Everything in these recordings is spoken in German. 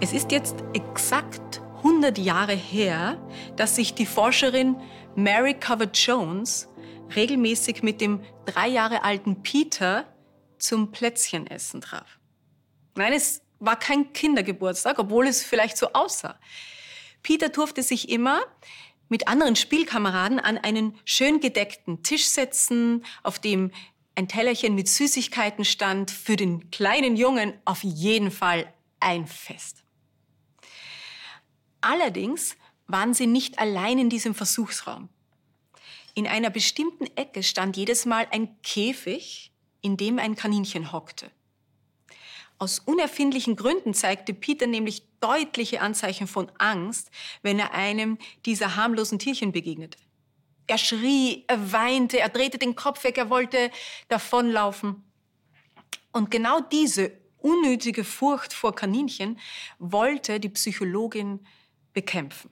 Es ist jetzt exakt 100 Jahre her, dass sich die Forscherin Mary Covert Jones regelmäßig mit dem drei Jahre alten Peter zum Plätzchenessen traf. Nein, es war kein Kindergeburtstag, obwohl es vielleicht so aussah. Peter durfte sich immer mit anderen Spielkameraden an einen schön gedeckten Tisch setzen, auf dem ein Tellerchen mit Süßigkeiten stand. Für den kleinen Jungen auf jeden Fall ein Fest. Allerdings waren sie nicht allein in diesem Versuchsraum. In einer bestimmten Ecke stand jedes Mal ein Käfig, in dem ein Kaninchen hockte. Aus unerfindlichen Gründen zeigte Peter nämlich deutliche Anzeichen von Angst, wenn er einem dieser harmlosen Tierchen begegnete. Er schrie, er weinte, er drehte den Kopf weg, er wollte davonlaufen. Und genau diese unnötige Furcht vor Kaninchen wollte die Psychologin bekämpfen.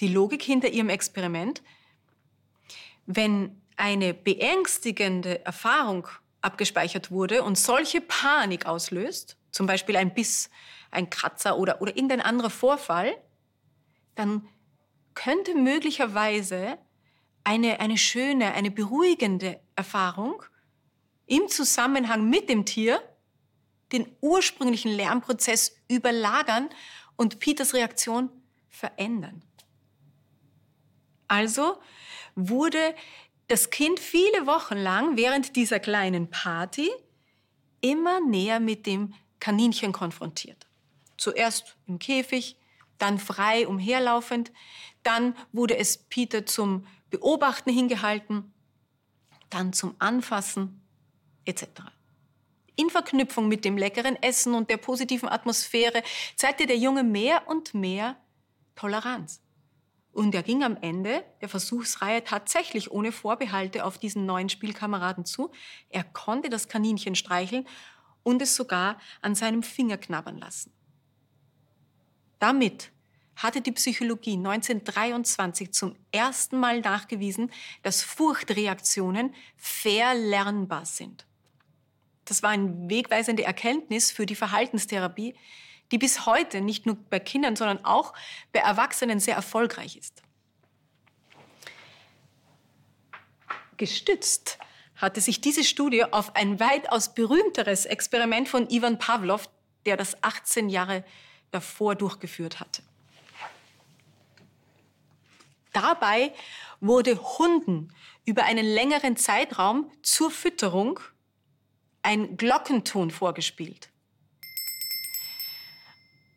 Die Logik hinter ihrem Experiment, wenn eine beängstigende Erfahrung abgespeichert wurde und solche Panik auslöst, zum Beispiel ein Biss, ein Kratzer oder, oder irgendein anderer Vorfall, dann könnte möglicherweise eine, eine schöne, eine beruhigende Erfahrung im Zusammenhang mit dem Tier den ursprünglichen Lernprozess überlagern und Peters Reaktion verändern. Also wurde das Kind viele Wochen lang während dieser kleinen Party immer näher mit dem Kaninchen konfrontiert. Zuerst im Käfig, dann frei umherlaufend, dann wurde es Peter zum Beobachten hingehalten, dann zum Anfassen etc. In Verknüpfung mit dem leckeren Essen und der positiven Atmosphäre zeigte der Junge mehr und mehr Toleranz. Und er ging am Ende der Versuchsreihe tatsächlich ohne Vorbehalte auf diesen neuen Spielkameraden zu. Er konnte das Kaninchen streicheln und es sogar an seinem Finger knabbern lassen. Damit hatte die Psychologie 1923 zum ersten Mal nachgewiesen, dass Furchtreaktionen verlernbar sind. Das war eine wegweisende Erkenntnis für die Verhaltenstherapie, die bis heute nicht nur bei Kindern, sondern auch bei Erwachsenen sehr erfolgreich ist. Gestützt hatte sich diese Studie auf ein weitaus berühmteres Experiment von Ivan Pavlov, der das 18 Jahre davor durchgeführt hatte. Dabei wurde Hunden über einen längeren Zeitraum zur Fütterung ein Glockenton vorgespielt.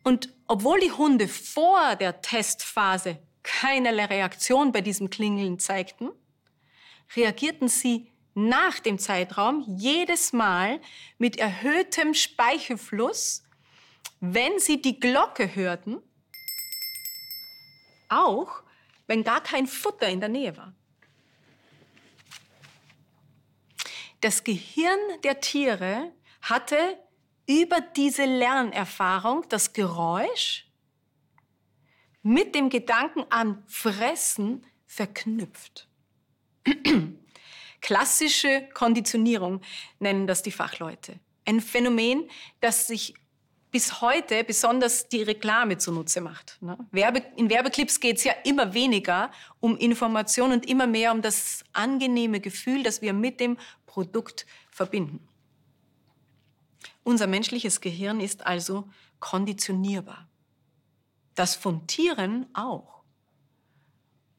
Und obwohl die Hunde vor der Testphase keinerlei Reaktion bei diesem Klingeln zeigten, reagierten sie nach dem Zeitraum jedes Mal mit erhöhtem Speichelfluss, wenn sie die Glocke hörten, auch wenn gar kein Futter in der Nähe war. Das Gehirn der Tiere hatte über diese Lernerfahrung das Geräusch mit dem Gedanken an Fressen verknüpft. Klassische Konditionierung nennen das die Fachleute. Ein Phänomen, das sich bis heute besonders die Reklame zunutze macht. Ne? in Werbeclips geht es ja immer weniger um Information und immer mehr um das angenehme Gefühl, das wir mit dem Produkt verbinden. Unser menschliches Gehirn ist also konditionierbar. Das von Tieren auch.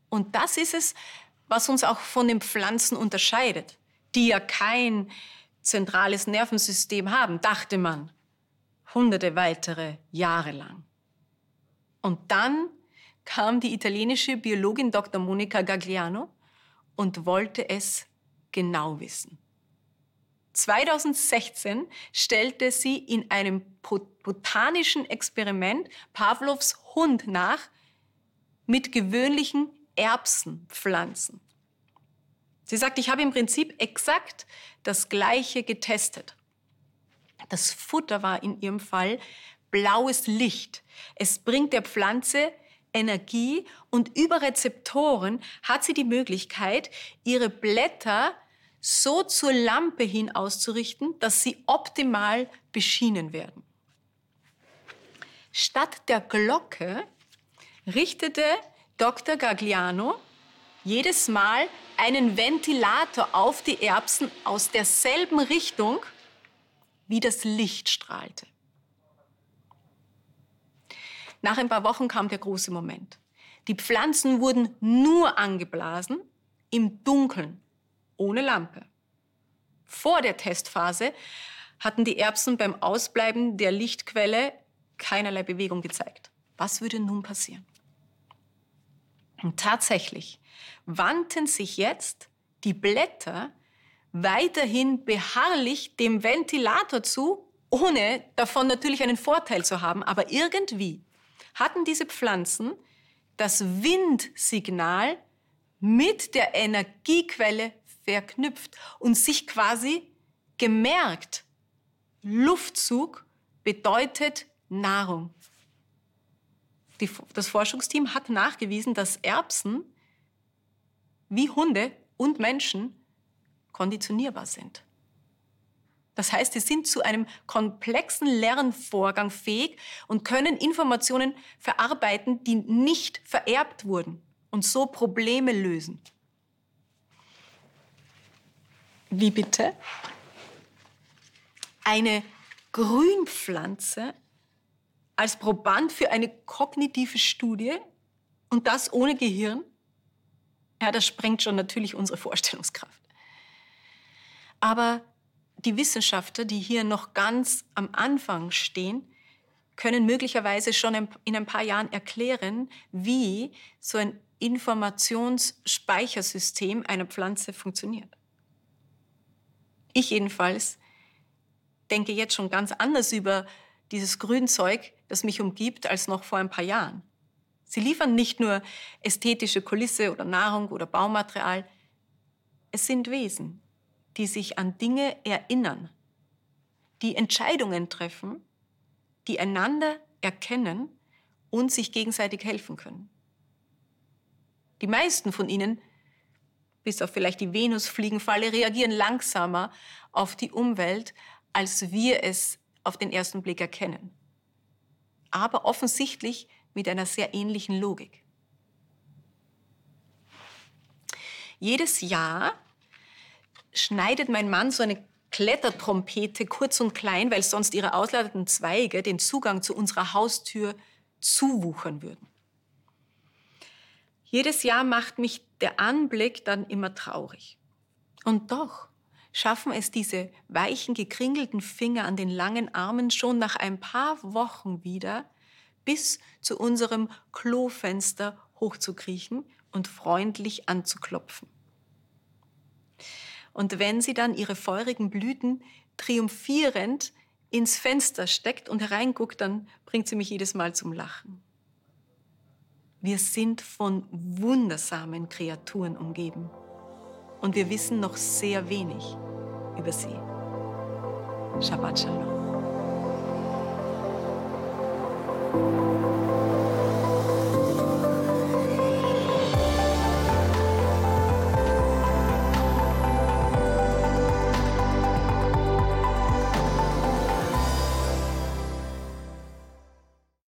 Und das ist es, was uns auch von den Pflanzen unterscheidet, die ja kein zentrales Nervensystem haben, dachte man, hunderte weitere Jahre lang. Und dann kam die italienische Biologin Dr. Monica Gagliano und wollte es genau wissen. 2016 stellte sie in einem botanischen Experiment Pavlovs Hund nach mit gewöhnlichen Erbsenpflanzen. Sie sagt, ich habe im Prinzip exakt das Gleiche getestet. Das Futter war in ihrem Fall blaues Licht. Es bringt der Pflanze Energie und über Rezeptoren hat sie die Möglichkeit, ihre Blätter so zur Lampe hin auszurichten, dass sie optimal beschienen werden. Statt der Glocke richtete Dr. Gagliano jedes Mal einen Ventilator auf die Erbsen aus derselben Richtung, wie das Licht strahlte. Nach ein paar Wochen kam der große Moment. Die Pflanzen wurden nur angeblasen im Dunkeln, ohne Lampe. Vor der Testphase hatten die Erbsen beim Ausbleiben der Lichtquelle keinerlei Bewegung gezeigt. Was würde nun passieren? Und tatsächlich wandten sich jetzt die Blätter weiterhin beharrlich dem Ventilator zu, ohne davon natürlich einen Vorteil zu haben. Aber irgendwie hatten diese Pflanzen das Windsignal mit der Energiequelle verknüpft und sich quasi gemerkt, Luftzug bedeutet Nahrung. Die, das Forschungsteam hat nachgewiesen, dass Erbsen wie Hunde und Menschen konditionierbar sind. Das heißt, sie sind zu einem komplexen Lernvorgang fähig und können Informationen verarbeiten, die nicht vererbt wurden und so Probleme lösen. Wie bitte? Eine Grünpflanze als Proband für eine kognitive Studie und das ohne Gehirn? Ja, das sprengt schon natürlich unsere Vorstellungskraft. Aber die Wissenschaftler, die hier noch ganz am Anfang stehen, können möglicherweise schon in ein paar Jahren erklären, wie so ein Informationsspeichersystem einer Pflanze funktioniert. Ich jedenfalls denke jetzt schon ganz anders über dieses Grünzeug, das mich umgibt, als noch vor ein paar Jahren. Sie liefern nicht nur ästhetische Kulisse oder Nahrung oder Baumaterial, es sind Wesen, die sich an Dinge erinnern, die Entscheidungen treffen, die einander erkennen und sich gegenseitig helfen können. Die meisten von ihnen, bis auf vielleicht die Venusfliegenfalle, reagieren langsamer auf die Umwelt, als wir es auf den ersten Blick erkennen. Aber offensichtlich mit einer sehr ähnlichen Logik. Jedes Jahr schneidet mein Mann so eine Klettertrompete kurz und klein, weil sonst ihre ausladenden Zweige den Zugang zu unserer Haustür zuwuchern würden. Jedes Jahr macht mich der Anblick dann immer traurig. Und doch schaffen es diese weichen, gekringelten Finger an den langen Armen schon nach ein paar Wochen wieder, bis zu unserem Klofenster hochzukriechen und freundlich anzuklopfen. Und wenn sie dann ihre feurigen Blüten triumphierend ins Fenster steckt und hereinguckt, dann bringt sie mich jedes Mal zum Lachen. Wir sind von wundersamen Kreaturen umgeben und wir wissen noch sehr wenig über sie. Shabbat Shalom.